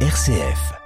RCF.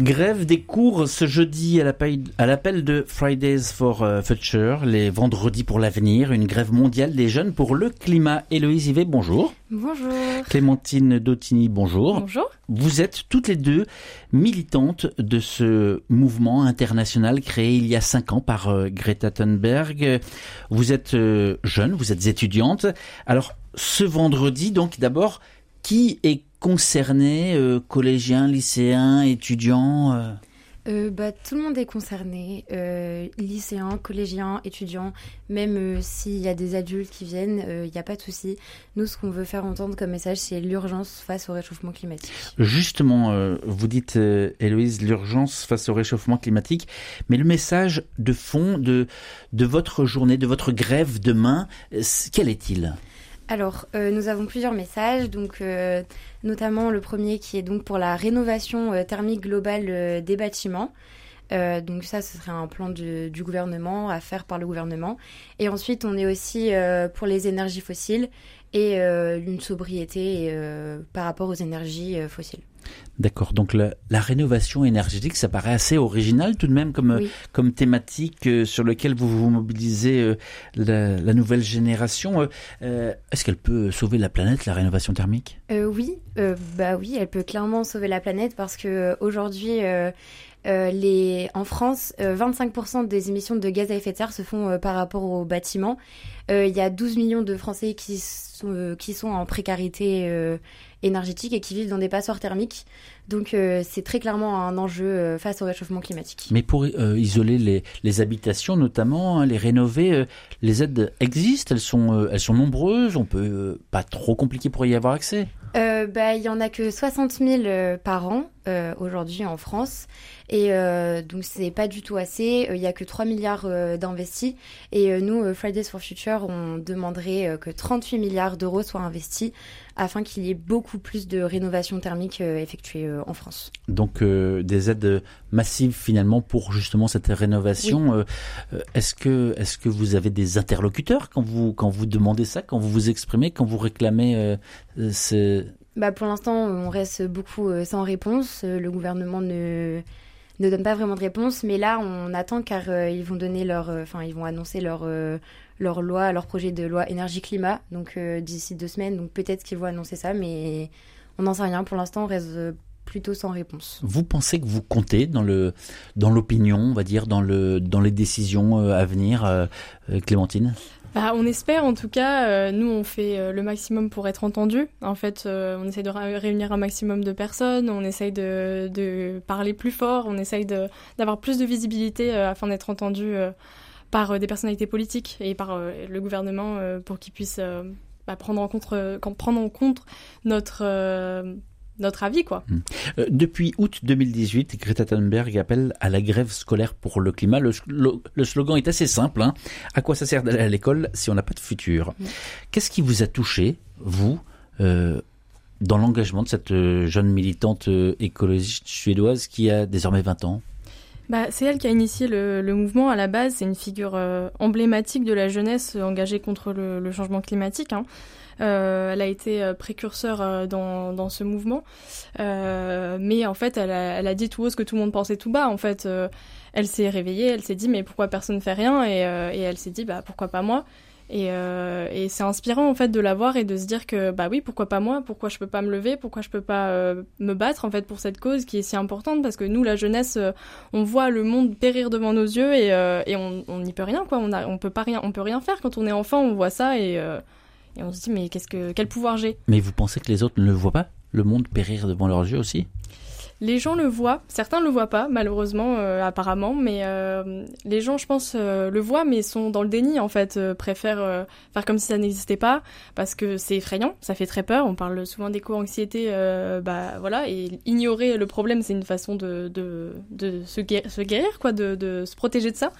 Grève des cours ce jeudi à l'appel de Fridays for euh, Future, les vendredis pour l'avenir, une grève mondiale des jeunes pour le climat. Héloïse Yvet, bonjour. Bonjour. Clémentine Dottini, bonjour. Bonjour. Vous êtes toutes les deux militantes de ce mouvement international créé il y a cinq ans par euh, Greta Thunberg. Vous êtes euh, jeune, vous êtes étudiante. Alors, ce vendredi, donc d'abord, qui est concernés, euh, collégiens, lycéens, étudiants euh euh, bah, tout le monde est concerné, lycéens, collégiens, étudiants, même s'il y a des adultes qui viennent, il n'y a pas de souci. Nous, ce qu'on veut faire entendre comme message, c'est l'urgence face au réchauffement climatique. Justement, vous dites, Héloïse, l'urgence face au réchauffement climatique, mais le message de fond de, de votre journée, de votre grève demain, quel est-il? Alors, euh, nous avons plusieurs messages, donc euh, notamment le premier qui est donc pour la rénovation euh, thermique globale des bâtiments. donc ça, ce serait un plan du gouvernement à faire par le gouvernement. Et ensuite, on est aussi pour les énergies fossiles et une sobriété par rapport aux énergies fossiles. D'accord. Donc la, rénovation énergétique, ça paraît assez original tout de même comme, comme thématique euh, sur lequel vous vous mobilisez euh, la, nouvelle génération. Euh, est-ce qu'elle peut sauver la planète, la rénovation thermique? Oui, bah oui, elle peut clairement sauver la planète parce que aujourd'hui. les, en France, 25% des émissions de gaz à effet de serre se font par rapport aux bâtiments. Il y a 12 millions de Français qui sont, qui sont en précarité énergétique et qui vivent dans des passoires thermiques. Donc euh, c'est très clairement un enjeu euh, face au réchauffement climatique. Mais pour euh, isoler les, les, habitations notamment, hein, les rénover, les aides existent, elles sont, elles sont nombreuses, on peut pas trop compliqué pour y avoir accès bah, Il y en a que 60 000 par an aujourd'hui en France. Et euh, donc c'est pas du tout assez. Il y a que 3 milliards d'investis. Et nous, Fridays for Future, on demanderait que 38 milliards d'euros soient investis afin qu'il y ait beaucoup plus de rénovation thermique effectuée euh, en France. Donc euh, des aides massives finalement pour justement cette rénovation. Euh, est-ce que est-ce que vous avez des interlocuteurs quand vous quand vous demandez ça, quand vous vous exprimez, quand vous réclamez ces... bah pour l'instant, on reste beaucoup sans réponse. Le gouvernement ne ne donne pas vraiment de réponse, mais là on attend car ils vont donner leur, enfin ils vont annoncer leur leur loi, leur projet de loi énergie climat, donc d'ici deux semaines, donc peut-être qu'ils vont annoncer ça, mais on n'en sait rien. Pour l'instant, on reste plutôt sans réponse. Vous pensez que vous comptez dans le dans l'opinion, on va dire, dans le dans les décisions euh, à venir, euh, euh, Clémentine? Bah, on espère en tout cas, nous on fait le maximum pour être entendu. En fait, on essaye de réunir un maximum de personnes, on essaye de, de parler plus fort, on essaye d'avoir plus de visibilité afin d'être entendu par des personnalités politiques et par le gouvernement pour qu'ils puissent bah, prendre, en compte, prendre en compte notre notre avis, quoi. Hmm. Euh, depuis août 2018, Greta Thunberg appelle à la grève scolaire pour le climat. Le, slogan est assez simple. Hein. À quoi ça sert d'aller à l'école si on n'a pas de futur? Hmm. Qu'est-ce qui vous a touché, vous, euh, dans l'engagement de cette euh, jeune militante écologiste suédoise qui a désormais 20 ans? Bah, c'est elle qui a initié le, mouvement à la base. C'est une figure emblématique de la jeunesse engagée contre le, changement climatique. Hein. Euh, elle a été euh, précurseur euh, dans, dans ce mouvement. mais en fait, elle a, elle a dit tout haut ce que tout le monde pensait tout bas. En fait, elle s'est réveillée, elle s'est dit mais pourquoi personne ne fait rien? Et, et elle s'est dit bah pourquoi pas moi? Et, et c'est inspirant en fait de la voir et de se dire que bah oui pourquoi pas moi? Pourquoi je peux pas me lever? Pourquoi je peux pas me battre en fait pour cette cause qui est si importante? Parce que nous la jeunesse on voit le monde périr devant nos yeux et, et on n'y peut rien quoi on a on peut pas rien on peut rien faire quand on est enfant on voit ça et et on se dit, mais qu'est-ce que, quel pouvoir j'ai? Mais vous pensez que les autres ne le voient pas? Le monde périr devant leurs yeux aussi? Les gens le voient, certains ne le voient pas, malheureusement, euh, apparemment, mais euh, les gens, je pense, euh, le voient, mais sont dans le déni, en fait, préfèrent faire comme si ça n'existait pas, parce que c'est effrayant, ça fait très peur, on parle souvent d'éco-anxiété, bah voilà, et ignorer le problème, c'est une façon de, de, de se, guérir, se guérir, quoi, de, de se protéger de ça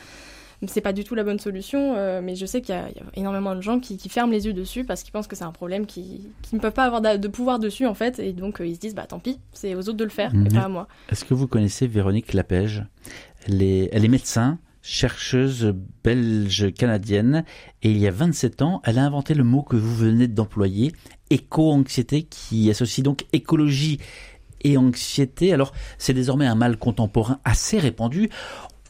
c'est pas du tout la bonne solution, euh, mais je sais qu'il y, a énormément de gens qui, ferment les yeux dessus parce qu'ils pensent que c'est un problème qui, ne peuvent pas avoir de pouvoir dessus en fait, et donc euh, ils se disent bah tant pis, c'est aux autres de le faire, et pas à moi. Est-ce que vous connaissez Véronique Lapège? Elle est, elle est médecin, chercheuse belge-canadienne, et il y a 27 ans, elle a inventé le mot que vous venez d'employer, éco-anxiété, qui associe donc écologie et anxiété. Alors, c'est désormais un mal contemporain assez répandu.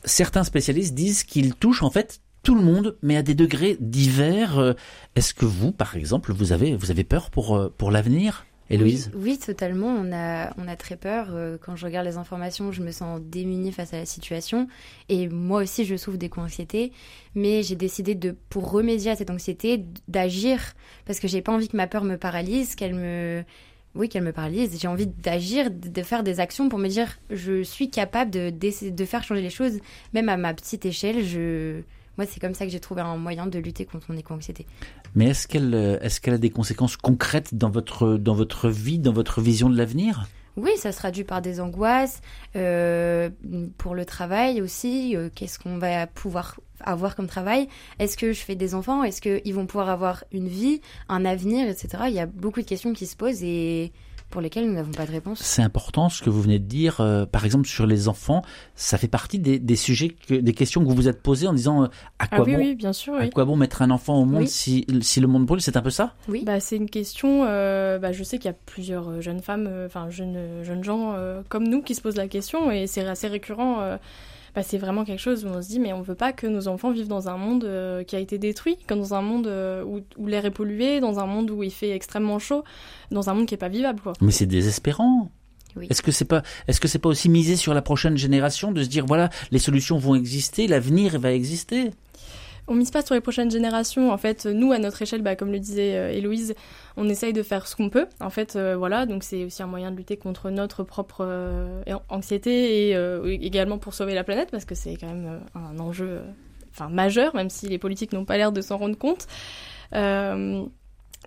Certains spécialistes disent qu'il touche en fait tout le monde, mais à des degrés divers. Euh, est-ce que vous, par exemple, vous avez, vous avez peur pour, euh, pour l'avenir Héloïse? Oui, totalement. On a, on a très peur. Euh, quand je regarde les informations, je me sens démunie face à la situation. Et moi aussi, je souffre d'éco-anxiété. Mais j'ai décidé de, pour remédier à cette anxiété, d'agir. Parce que j'ai pas envie que ma peur me paralyse, qu'elle me, oui, qu'elle me paralyse. J'ai envie d'agir, de faire des actions pour me dire, je suis capable de, de faire changer les choses, même à ma petite échelle. Je, moi, c'est comme ça que j'ai trouvé un moyen de lutter contre mon éco-anxiété. Mais est-ce qu'elle euh, est qu'elle a des conséquences concrètes dans votre, dans votre vie, dans votre vision de l'avenir? Oui, ça se traduit par des angoisses, euh, pour le travail aussi. Euh, qu'est-ce qu'on va pouvoir avoir comme travail Est-ce que je fais des enfants? Est-ce qu'ils vont pouvoir avoir une vie, un avenir, etc. Il y a beaucoup de questions qui se posent et pour lesquelles nous n'avons pas de réponse. C'est important ce que vous venez de dire, euh, par exemple sur les enfants, ça fait partie des, sujets, que, des questions que vous vous êtes posées en disant euh, à ah quoi bon, oui, bien sûr, à quoi bon mettre un enfant au monde si, si le monde brûle, c'est un peu ça? Oui. Bah, c'est une question. Euh, bah, je sais qu'il y a plusieurs jeunes femmes, enfin jeunes jeunes gens comme nous qui se posent la question et c'est assez récurrent bah, c'est vraiment quelque chose où on se dit mais on veut pas que nos enfants vivent dans un monde euh, qui a été détruit, comme dans un monde euh, où, où l'air est pollué, dans un monde où il fait extrêmement chaud, dans un monde qui est pas vivable quoi. Mais c'est désespérant. Oui. Est-ce que c'est pas est-ce que c'est pas aussi miser sur la prochaine génération de se dire voilà les solutions vont exister, l'avenir va exister? On mise pas sur les prochaines générations. En fait, nous, à notre échelle, bah, comme le disait euh, Héloïse, on essaye de faire ce qu'on peut. En fait, euh, voilà, donc c'est aussi un moyen de lutter contre notre propre euh, anxiété et également pour sauver la planète, parce que c'est quand même un enjeu majeur, même si les politiques n'ont pas l'air de s'en rendre compte.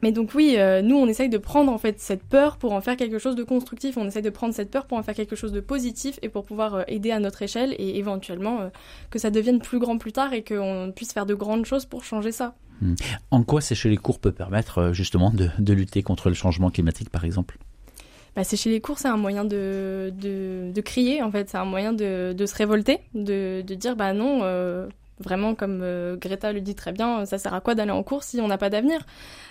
Mais donc oui, euh, nous on essaye de prendre en fait cette peur pour en faire quelque chose de constructif. On essaye de prendre cette peur pour en faire quelque chose de positif et pour pouvoir euh, aider à notre échelle et éventuellement euh, que ça devienne plus grand plus tard et qu'on puisse faire de grandes choses pour changer ça. Hmm. En quoi sécher les cours peut permettre justement de, de, lutter contre le changement climatique par exemple? Bah, sécher les cours, c'est un moyen de, de, de, crier, en fait, c'est un moyen de, de se révolter, de, de dire bah non, Vraiment, comme euh, Greta le dit très bien, ça sert à quoi d'aller en cours si on n'a pas d'avenir?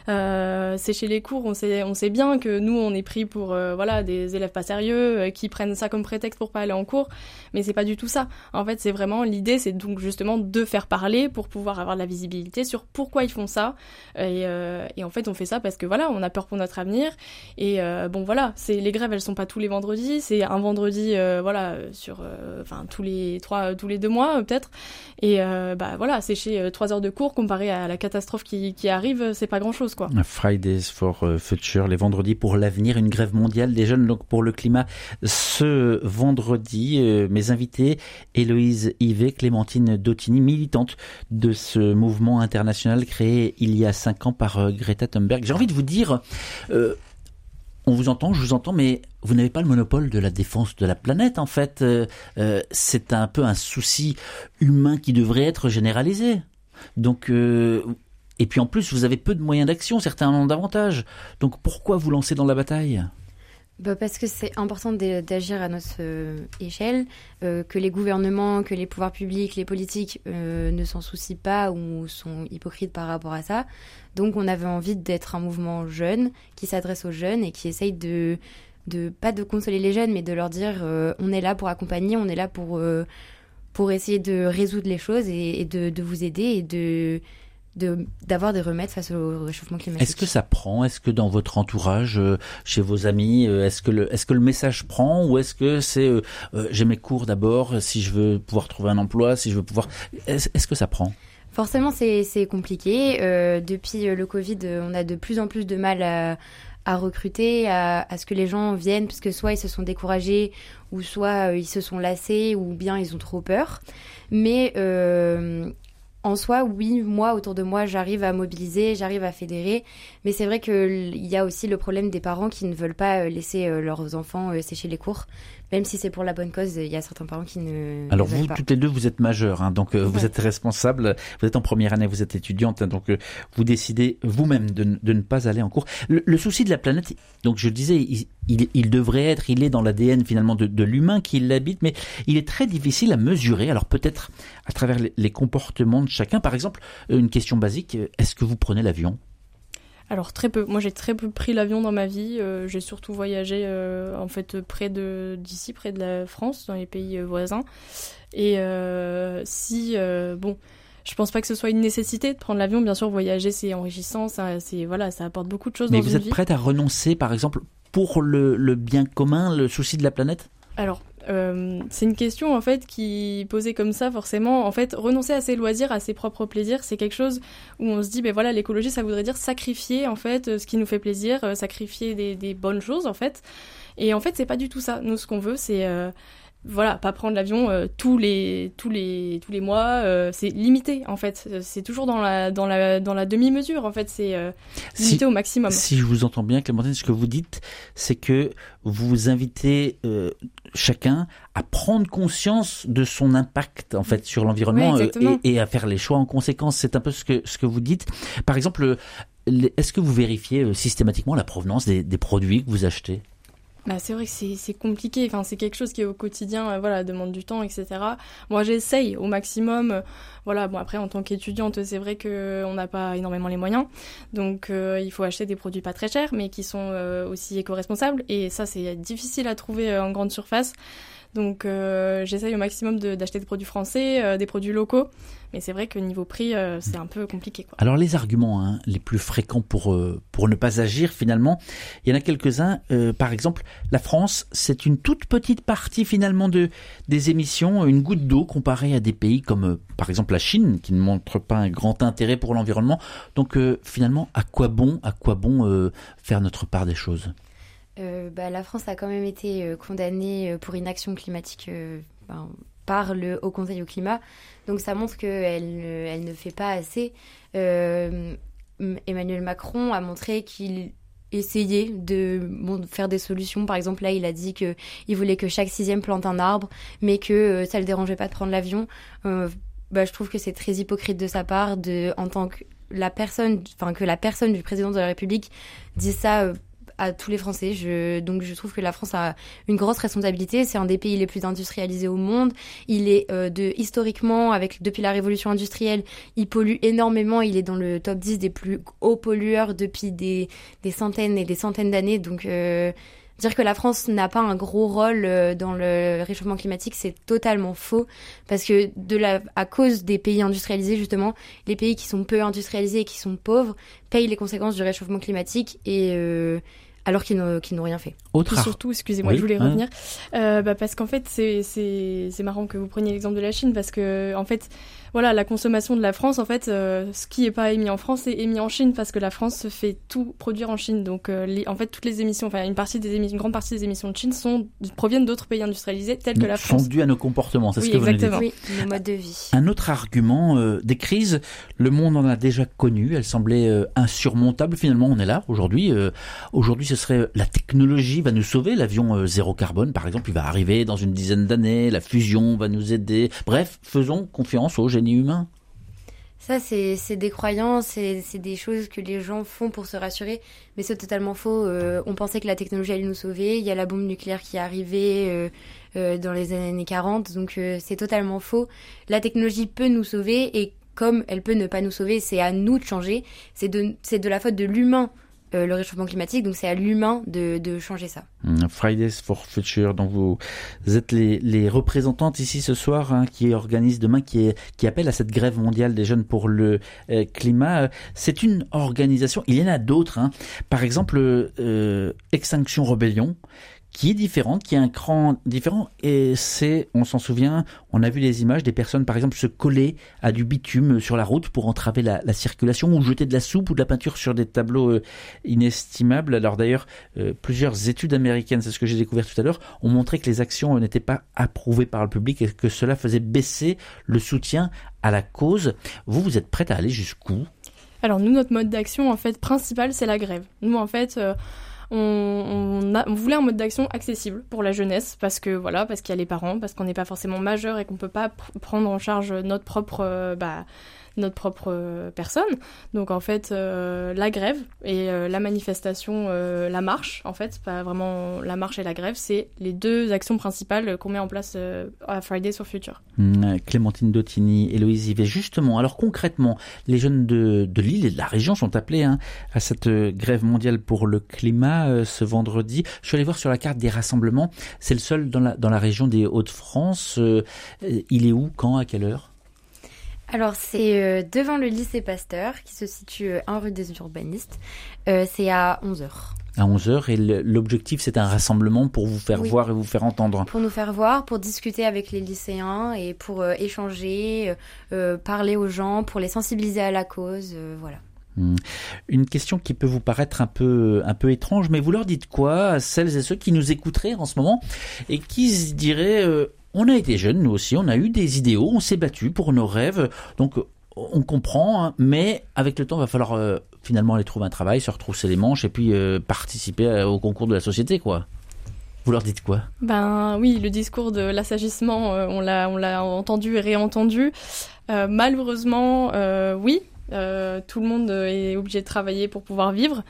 Euh, Sécher les cours, on sait, on sait bien que nous, on est pris pour euh, voilà des élèves pas sérieux euh, qui prennent ça comme prétexte pour pas aller en cours, mais c'est pas du tout ça. En fait, c'est vraiment l'idée, c'est donc justement de faire parler pour pouvoir avoir de la visibilité sur pourquoi ils font ça. Et, et, en fait, on fait ça parce que voilà, on a peur pour notre avenir. Et bon, voilà, c'est les grèves, elles sont pas tous les vendredis, c'est un vendredi, voilà, sur, enfin tous les trois, tous les deux mois peut-être. Et euh, bah voilà, sécher euh, trois heures de cours comparé à la catastrophe qui, arrive, c'est pas grand-chose quoi. Fridays for euh, Future, les vendredis pour l'avenir, une grève mondiale des jeunes donc pour le climat. Ce vendredi, mes invités, Héloïse Yvet, Clémentine Dottini, militante de ce mouvement international créé il y a cinq ans par Greta Thunberg. J'ai envie de vous dire, on vous entend, je vous entends, mais vous n'avez pas le monopole de la défense de la planète, en fait. Euh, euh, c'est un peu un souci humain qui devrait être généralisé. Donc, euh, et puis en plus, vous avez peu de moyens d'action, certains en ont davantage. Donc pourquoi vous lancer dans la bataille? Bah parce que c'est important d'agir à notre échelle, que les gouvernements, que les pouvoirs publics, les politiques ne s'en soucient pas ou sont hypocrites par rapport à ça. Donc on avait envie d'être un mouvement jeune qui s'adresse aux jeunes et qui essaye de, de pas de consoler les jeunes, mais de leur dire euh, on est là pour accompagner, on est là pour, euh, pour essayer de résoudre les choses et, de, de, vous aider et de d'avoir des remèdes face au réchauffement climatique. Est-ce que ça prend? Est-ce que dans votre entourage, euh, chez vos amis, est-ce que le est-ce que le message prend ou est-ce que c'est j'ai mes cours d'abord si je veux pouvoir trouver un emploi, si je veux pouvoir est-ce que ça prend? Forcément, c'est compliqué. Euh, depuis euh, le Covid, on a de plus en plus de mal à, recruter, à, ce que les gens viennent, puisque soit ils se sont découragés, ou soit euh, ils se sont lassés, ou bien ils ont trop peur. Mais en soi, oui, moi, autour de moi, j'arrive à mobiliser, j'arrive à fédérer. Mais c'est vrai qu'il y a aussi le problème des parents qui ne veulent pas laisser leurs enfants sécher les cours. Même si c'est pour la bonne cause, il y a certains parents qui ne. Alors vous, toutes les deux, vous êtes majeures, hein, donc vous êtes responsable. Vous êtes en première année, vous êtes étudiante, hein, donc vous décidez vous-même de, de, ne pas aller en cours. Le, souci de la planète, donc je disais, il, il, devrait être, il est dans l'ADN finalement de, de l'humain qui l'habite, mais il est très difficile à mesurer. Alors peut-être à travers les, les comportements de chacun. Par exemple, une question basique est-ce que vous prenez l'avion? Alors très peu. Moi j'ai très peu pris l'avion dans ma vie. Euh, j'ai surtout voyagé euh, en fait près de d'ici, près de la France, dans les pays euh, voisins. Et si bon, je pense pas que ce soit une nécessité de prendre l'avion. Bien sûr, voyager c'est enrichissant, ça c'est voilà, ça apporte beaucoup de choses. Mais vous êtes prête à renoncer, par exemple, pour le, le bien commun, le souci de la planète? Alors euh, c'est une question en fait qui posée comme ça forcément en fait renoncer à ses loisirs à ses propres plaisirs c'est quelque chose où on se dit ben voilà l'écologie ça voudrait dire sacrifier en fait ce qui nous fait plaisir euh, sacrifier des, bonnes choses en fait. Et en fait c'est pas du tout ça. Nous ce qu'on veut c'est euh, voilà, pas prendre l'avion euh, tous les tous les tous les mois, euh, c'est limité en fait. C'est toujours dans la dans la dans la demi-mesure en fait, c'est euh, limité au maximum. Si je vous entends bien Clémentine, ce que vous dites, c'est que vous invitez chacun à prendre conscience de son impact en fait sur l'environnement et, et, à faire les choix en conséquence. C'est un peu ce que ce que vous dites. Par exemple, est-ce que vous vérifiez systématiquement la provenance des, des produits que vous achetez? Bah, c'est vrai que c'est compliqué. Enfin, c'est quelque chose qui au quotidien, euh, voilà, demande du temps, etc. Moi, j'essaye au maximum. Euh, voilà, bon après, en tant qu'étudiante, c'est vrai que on n'a pas énormément les moyens, donc euh, il faut acheter des produits pas très chers, mais qui sont aussi éco-responsables. Et ça, c'est difficile à trouver en grande surface. Donc euh, j'essaye au maximum d'acheter des produits français, euh, des produits locaux. Mais c'est vrai que niveau prix, euh, c'est un peu compliqué. Quoi. Alors les arguments hein, les plus fréquents pour, pour ne pas agir finalement, il y en a quelques-uns. par exemple, la France, c'est une toute petite partie finalement de, des émissions, une goutte d'eau comparée à des pays comme par exemple la Chine, qui ne montre pas un grand intérêt pour l'environnement. Donc finalement, à quoi bon, à quoi bon faire notre part des choses? Euh, bah, la France a quand même été euh, condamnée euh, pour inaction climatique ben, par le Haut Conseil au climat. Donc ça montre qu'elle elle ne fait pas assez. Emmanuel Macron a montré qu'il essayait de faire des solutions. Par exemple, là, il a dit qu'il voulait que chaque sixième plante un arbre, mais que ça ne le dérangeait pas de prendre l'avion. bah, je trouve que c'est très hypocrite de sa part en tant que la personne, enfin que la personne du président de la République dise ça à tous les Français. Je, donc je trouve que la France a une grosse responsabilité. C'est un des pays les plus industrialisés au monde. Il est euh, de historiquement, avec depuis la révolution industrielle, il pollue énormément. Il est dans le top 10 des plus hauts pollueurs depuis des, centaines et des centaines d'années. Donc euh, Dire que la France n'a pas un gros rôle euh, dans le réchauffement climatique, c'est totalement faux. Parce que de la, à cause des pays industrialisés justement, les pays qui sont peu industrialisés et qui sont pauvres payent les conséquences du réchauffement climatique et euh, alors qu'ils n'ont rien fait. Autre surtout, excusez-moi, je voulais revenir, euh, bah parce qu'en fait, c'est marrant que vous preniez l'exemple de la Chine, parce que en fait, voilà, la consommation de la France, en fait, euh, ce qui n'est pas émis en France est émis en Chine, parce que la France se fait tout produire en Chine. Donc, euh, les, en fait, toutes les émissions, enfin, une partie des émissions, une grande partie des émissions de Chine sont proviennent d'autres pays industrialisés tels que la France. Sont dues à nos comportements, c'est ce que vous venez de dire. Oui, nos modes de vie. Un autre argument des crises, le monde en a déjà connu, elles semblaient insurmontables. Finalement, on est là aujourd'hui. aujourd'hui, ce serait la technologie va nous sauver. L'avion euh, zéro carbone, par exemple, il va arriver dans une dizaine d'années. La fusion va nous aider. Bref, faisons confiance au génie humain. Ça, c'est des croyances, c'est des choses que les gens font pour se rassurer, mais c'est totalement faux. Euh, on pensait que la technologie allait nous sauver. Il y a la bombe nucléaire qui est arrivée euh, dans les années 40, donc c'est totalement faux. La technologie peut nous sauver et comme elle peut ne pas nous sauver, c'est à nous de changer. C'est de, la faute de l'humain euh, le réchauffement climatique. Donc c'est à l'humain de, changer ça. Mm, Fridays for Future, donc vous êtes les, les représentantes ici ce soir hein, qui organisent demain, qui, est, qui appelle à cette grève mondiale des jeunes pour le euh, climat. C'est une organisation, il y en a d'autres. Hein. Par exemple, euh, Extinction Rebellion qui est différente, qui a un cran différent. Et c'est, on s'en souvient, on a vu les images des personnes, par exemple, se coller à du bitume sur la route pour entraver la, circulation ou jeter de la soupe ou de la peinture sur des tableaux euh, inestimables. Alors d'ailleurs, euh, plusieurs études américaines, c'est ce que j'ai découvert tout à l'heure, ont montré que les actions n'étaient pas approuvées par le public et que cela faisait baisser le soutien à la cause. Vous, vous êtes prête à aller jusqu'où? Alors nous, notre mode d'action, en fait, principal, c'est la grève. Nous, en fait... Euh, on, voulait un mode d'action accessible pour la jeunesse parce que voilà, parce qu'il y a les parents, parce qu'on n'est pas forcément majeur et qu'on peut pas prendre en charge notre propre euh, bah, notre propre euh, personne. Donc en fait, euh, la grève et euh, la manifestation, la marche, en fait, pas vraiment la marche et la grève, c'est les deux actions principales qu'on met en place à Fridays for Future. Mmh, Clémentine Dottini, Héloïse Yvet, justement, alors concrètement, les jeunes de, de l'île et de la région sont appelés hein, à cette grève mondiale pour le climat ce vendredi. Je suis allé voir sur la carte des rassemblements, c'est le seul dans la, dans la région des Hauts-de-France. il est où, quand, à quelle heure? Alors c'est euh, devant le lycée Pasteur qui se situe euh, en rue des urbanistes. Euh, c'est à 11h. À 11h et l'objectif c'est un rassemblement pour vous faire voir et vous faire entendre. Pour nous faire voir, pour discuter avec les lycéens et pour échanger, parler aux gens, pour les sensibiliser à la cause, voilà. Hmm. Une question qui peut vous paraître un peu, un peu étrange, mais vous leur dites quoi à celles et ceux qui nous écouteraient en ce moment et qui se diraient on a été jeunes, nous aussi, on a eu des idéaux, on s'est battu pour nos rêves, donc on comprend, hein, mais avec le temps, il va falloir euh, finalement aller trouver un travail, se retrousser les manches et puis euh, participer euh, au concours de la société, quoi. Vous leur dites quoi? Ben oui, le discours de l'assagissement, on l'a, on l'a entendu et réentendu. malheureusement, oui, euh, tout le monde est obligé de travailler pour pouvoir vivre.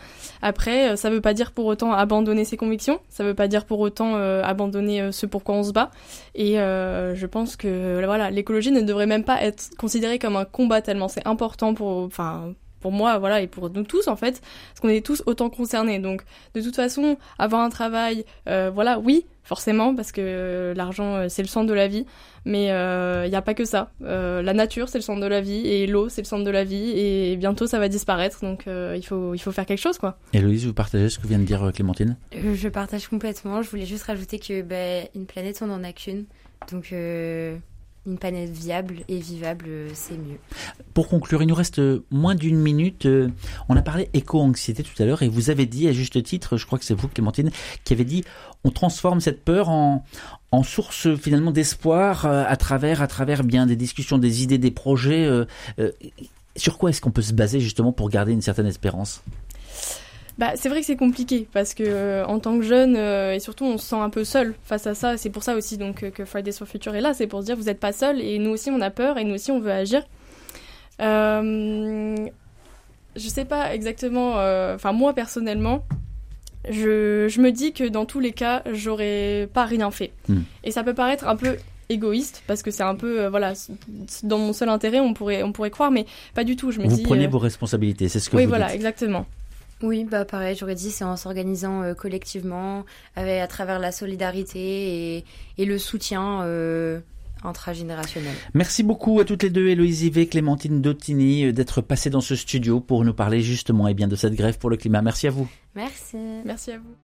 Après, euh, ça veut pas dire pour autant abandonner ses convictions, ça veut pas dire pour autant euh, abandonner ce pour quoi on se bat. Et je pense que voilà, l'écologie ne devrait même pas être considérée comme un combat tellement c'est important pour, enfin, pour moi, voilà, et pour nous tous en fait, parce qu'on est tous autant concernés. Donc, de toute façon, avoir un travail, voilà, oui, forcément, parce que l'argent, c'est le centre de la vie. Mais il euh, n'y a pas que ça. Euh, la nature, c'est le centre de la vie, et l'eau, c'est le centre de la vie, et bientôt ça va disparaître, donc euh, il, faut, il faut faire quelque chose, quoi. Et Louise, vous partagez ce que vient de dire Clémentine? Je partage complètement. Je voulais juste rajouter que ben, une planète, on n'en a qu'une. Donc une planète viable et vivable, c'est mieux. Pour conclure, il nous reste moins d'une minute. On a parlé éco-anxiété tout à l'heure et vous avez dit à juste titre, je crois que c'est vous Clémentine, qui avez dit on transforme cette peur en, en source finalement d'espoir euh, à travers à travers bien des discussions, des idées, des projets. Euh, euh, sur quoi est-ce qu'on peut se baser justement pour garder une certaine espérance? Bah, c'est vrai que c'est compliqué parce que en tant que jeune et surtout on se sent un peu seul face à ça. C'est pour ça aussi donc que Fridays for Future est là, c'est pour se dire vous n'êtes pas seul et nous aussi on a peur et nous aussi on veut agir. je sais pas exactement. Enfin moi personnellement, je, me dis que dans tous les cas, j'aurais pas rien fait. Hmm. Et ça peut paraître un peu égoïste parce que c'est un peu euh, voilà dans mon seul intérêt on pourrait on pourrait croire mais pas du tout je me vous dis prenez euh, vos responsabilités c'est ce que oui vous voilà exactement oui, bah pareil, j'aurais dit c'est en s'organisant euh, collectivement, avec, à travers la solidarité et, et le soutien intragénérationnel. Merci beaucoup à toutes les deux, Héloïse Yvet, Clémentine Dottini, euh, d'être passées dans ce studio pour nous parler justement et eh bien, de cette grève pour le climat. Merci à vous. Merci. Merci à vous.